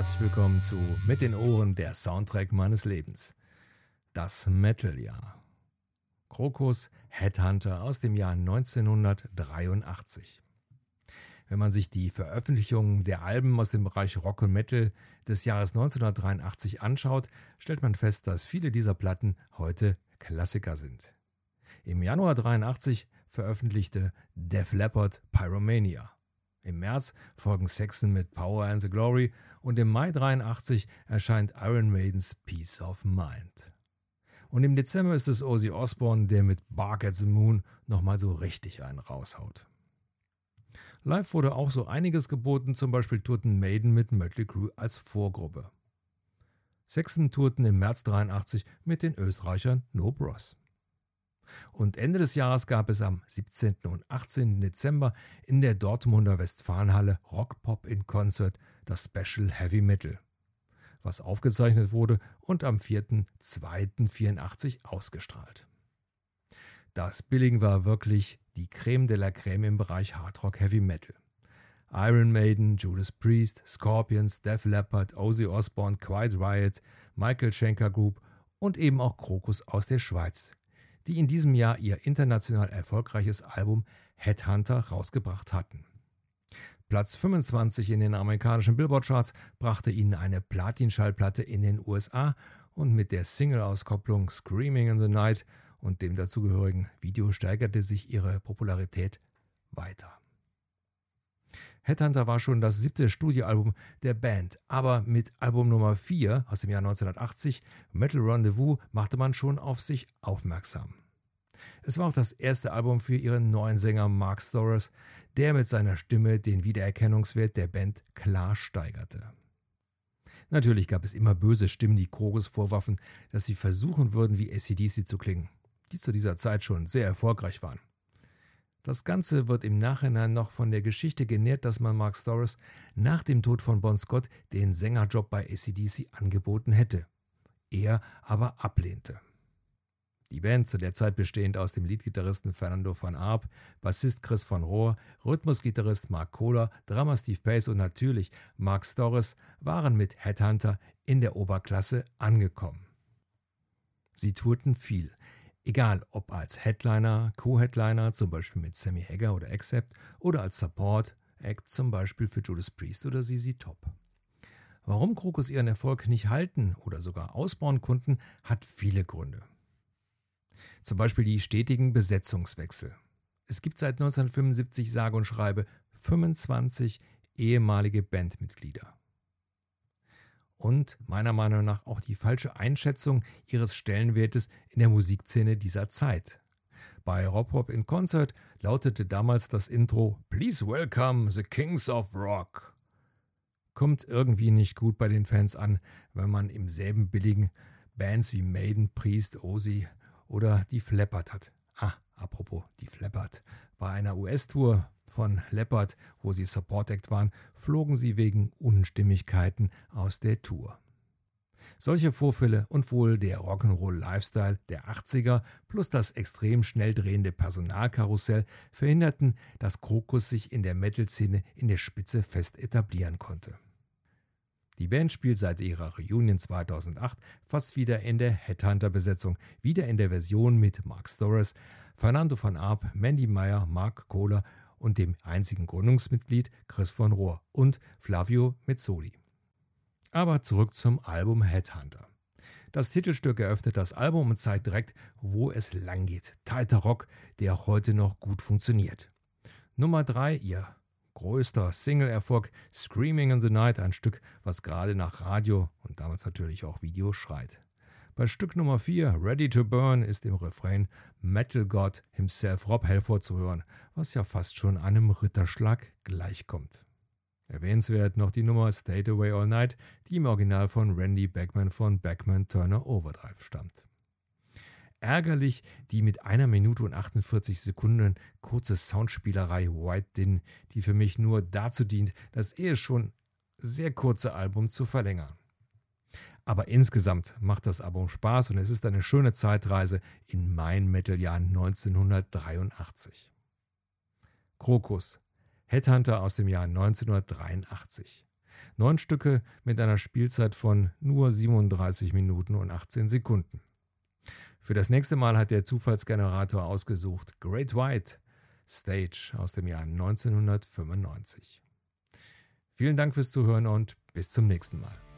herzlich willkommen zu Mit den Ohren der Soundtrack meines Lebens. Das Metal-Jahr. Krokus Headhunter aus dem Jahr 1983. Wenn man sich die Veröffentlichungen der Alben aus dem Bereich Rock und Metal des Jahres 1983 anschaut, stellt man fest, dass viele dieser Platten heute Klassiker sind. Im Januar 83 veröffentlichte Def Leppard Pyromania. Im März folgen Saxon mit Power and the Glory und im Mai 83 erscheint Iron Maidens Peace of Mind. Und im Dezember ist es Ozzy Osbourne, der mit Bark at the Moon nochmal so richtig einen raushaut. Live wurde auch so einiges geboten, zum Beispiel tourten Maiden mit Mötley Crüe als Vorgruppe. Saxon tourten im März 83 mit den Österreichern No Bros. Und Ende des Jahres gab es am 17. und 18. Dezember in der Dortmunder Westfalenhalle Rock Pop in Concert das Special Heavy Metal, was aufgezeichnet wurde und am 4.2.84 ausgestrahlt. Das Billing war wirklich die Creme de la Creme im Bereich Hardrock Heavy Metal. Iron Maiden, Judas Priest, Scorpions, Def Leppard, Ozzy Osbourne, Quiet Riot, Michael Schenker Group und eben auch Krokus aus der Schweiz, die in diesem Jahr ihr international erfolgreiches Album Headhunter rausgebracht hatten. Platz 25 in den amerikanischen Billboard-Charts brachte ihnen eine Platin-Schallplatte in den USA und mit der Single-Auskopplung Screaming in the Night und dem dazugehörigen Video steigerte sich ihre Popularität weiter. Headhunter war schon das siebte Studioalbum der Band, aber mit Album Nummer 4 aus dem Jahr 1980, Metal Rendezvous, machte man schon auf sich aufmerksam. Es war auch das erste Album für ihren neuen Sänger Mark Storrs, der mit seiner Stimme den Wiedererkennungswert der Band klar steigerte. Natürlich gab es immer böse Stimmen, die Krogus vorwarfen, dass sie versuchen würden, wie ACDC zu klingen, die zu dieser Zeit schon sehr erfolgreich waren. Das Ganze wird im Nachhinein noch von der Geschichte genährt, dass man Mark Storrs nach dem Tod von Bon Scott den Sängerjob bei ACDC angeboten hätte. Er aber ablehnte. Die Band, zu der Zeit bestehend aus dem Leadgitarristen Fernando van Arp, Bassist Chris von Rohr, Rhythmusgitarrist Mark Kohler, Drummer Steve Pace und natürlich Mark Storrs, waren mit Headhunter in der Oberklasse angekommen. Sie tourten viel, egal ob als Headliner, Co-Headliner, zum Beispiel mit Sammy Hagar oder Accept, oder als Support, Act zum Beispiel für Judas Priest oder ZZ Top. Warum Krokus ihren Erfolg nicht halten oder sogar ausbauen konnten, hat viele Gründe. Zum Beispiel die stetigen Besetzungswechsel. Es gibt seit 1975 sage und schreibe 25 ehemalige Bandmitglieder. Und meiner Meinung nach auch die falsche Einschätzung ihres Stellenwertes in der Musikszene dieser Zeit. Bei Rob Hop in Concert lautete damals das Intro Please welcome the Kings of Rock. Kommt irgendwie nicht gut bei den Fans an, wenn man im selben billigen Bands wie Maiden, Priest, Ozzy oder die Flappert hat. Ah, apropos die Flappert. Bei einer US-Tour von Leopard, wo sie Support Act waren, flogen sie wegen Unstimmigkeiten aus der Tour. Solche Vorfälle und wohl der Rock'n'Roll-Lifestyle der 80er plus das extrem schnell drehende Personalkarussell verhinderten, dass Krokus sich in der Metal-Szene in der Spitze fest etablieren konnte. Die Band spielt seit ihrer Reunion 2008 fast wieder in der Headhunter-Besetzung, wieder in der Version mit Mark Storrs, Fernando van Arp, Mandy Meyer, Mark Kohler und dem einzigen Gründungsmitglied Chris von Rohr und Flavio Mezzoli. Aber zurück zum Album Headhunter. Das Titelstück eröffnet das Album und zeigt direkt, wo es lang geht. Tighter Rock, der heute noch gut funktioniert. Nummer 3, ihr größter Single-Erfolg Screaming in the Night, ein Stück, was gerade nach Radio und damals natürlich auch Video schreit. Bei Stück Nummer 4, Ready to Burn, ist im Refrain Metal God himself Rob Halford zu hören, was ja fast schon einem Ritterschlag gleichkommt. Erwähnenswert noch die Nummer Stay Away All Night, die im Original von Randy Beckman von Beckman Turner Overdrive stammt. Ärgerlich die mit einer Minute und 48 Sekunden kurze Soundspielerei White Din, die für mich nur dazu dient, das eh schon sehr kurze Album zu verlängern. Aber insgesamt macht das Album Spaß und es ist eine schöne Zeitreise in mein Metaljahr 1983. Krokus, Headhunter aus dem Jahr 1983. Neun Stücke mit einer Spielzeit von nur 37 Minuten und 18 Sekunden. Für das nächste Mal hat der Zufallsgenerator ausgesucht Great White Stage aus dem Jahr 1995. Vielen Dank fürs Zuhören und bis zum nächsten Mal.